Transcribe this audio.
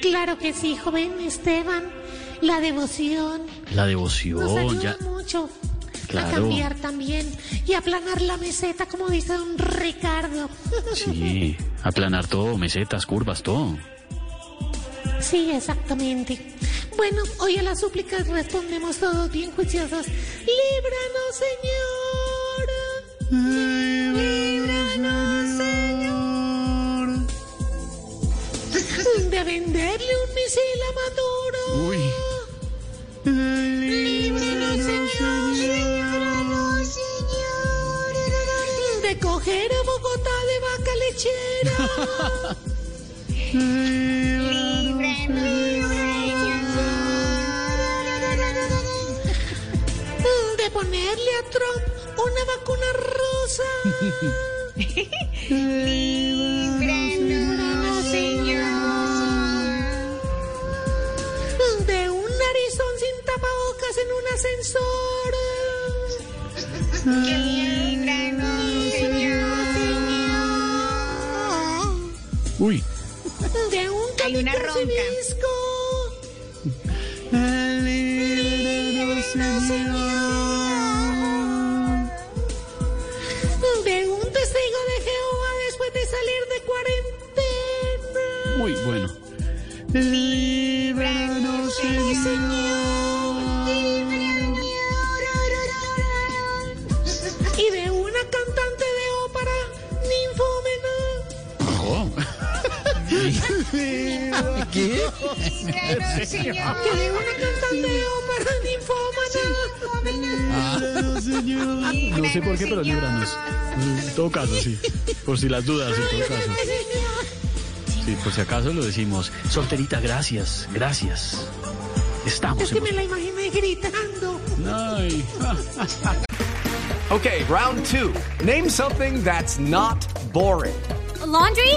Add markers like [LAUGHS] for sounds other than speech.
Claro que sí, joven Esteban. La devoción La nos devoción, ayuda ya. mucho Claro. a cambiar también y aplanar la meseta, como dice don Ricardo. [LAUGHS] Sí, aplanar todo, mesetas, curvas, todo. Sí, exactamente. Bueno, hoy a las súplicas respondemos todos bien juiciosos. ¡Líbranos, Señor! ¡Líbranos, De venderle un misil a Maduro. Uy. ¡Líbranos, Señor! ¡Líbranos, Señor! De coger a Bogotá de vaca lechera. De ponerle a Trump una vacuna rosa. [LAUGHS] ascensor. Líbranos, Señor. Uy. De un Hay una ronca. Señor. De un testigo de Jehová después de salir de cuarentena. Muy bueno. Líbranos, Y ¿Qué? Que ninfómana. No sé por qué, pero líbranos. En todo caso, sí. Por si las dudas, en todo caso. Sí, por si acaso lo decimos. Sorterita, gracias, gracias. Estamos Es que me la imaginé gritando. Ay. [LAUGHS] Okay, round two. Name something that's not boring. A laundry?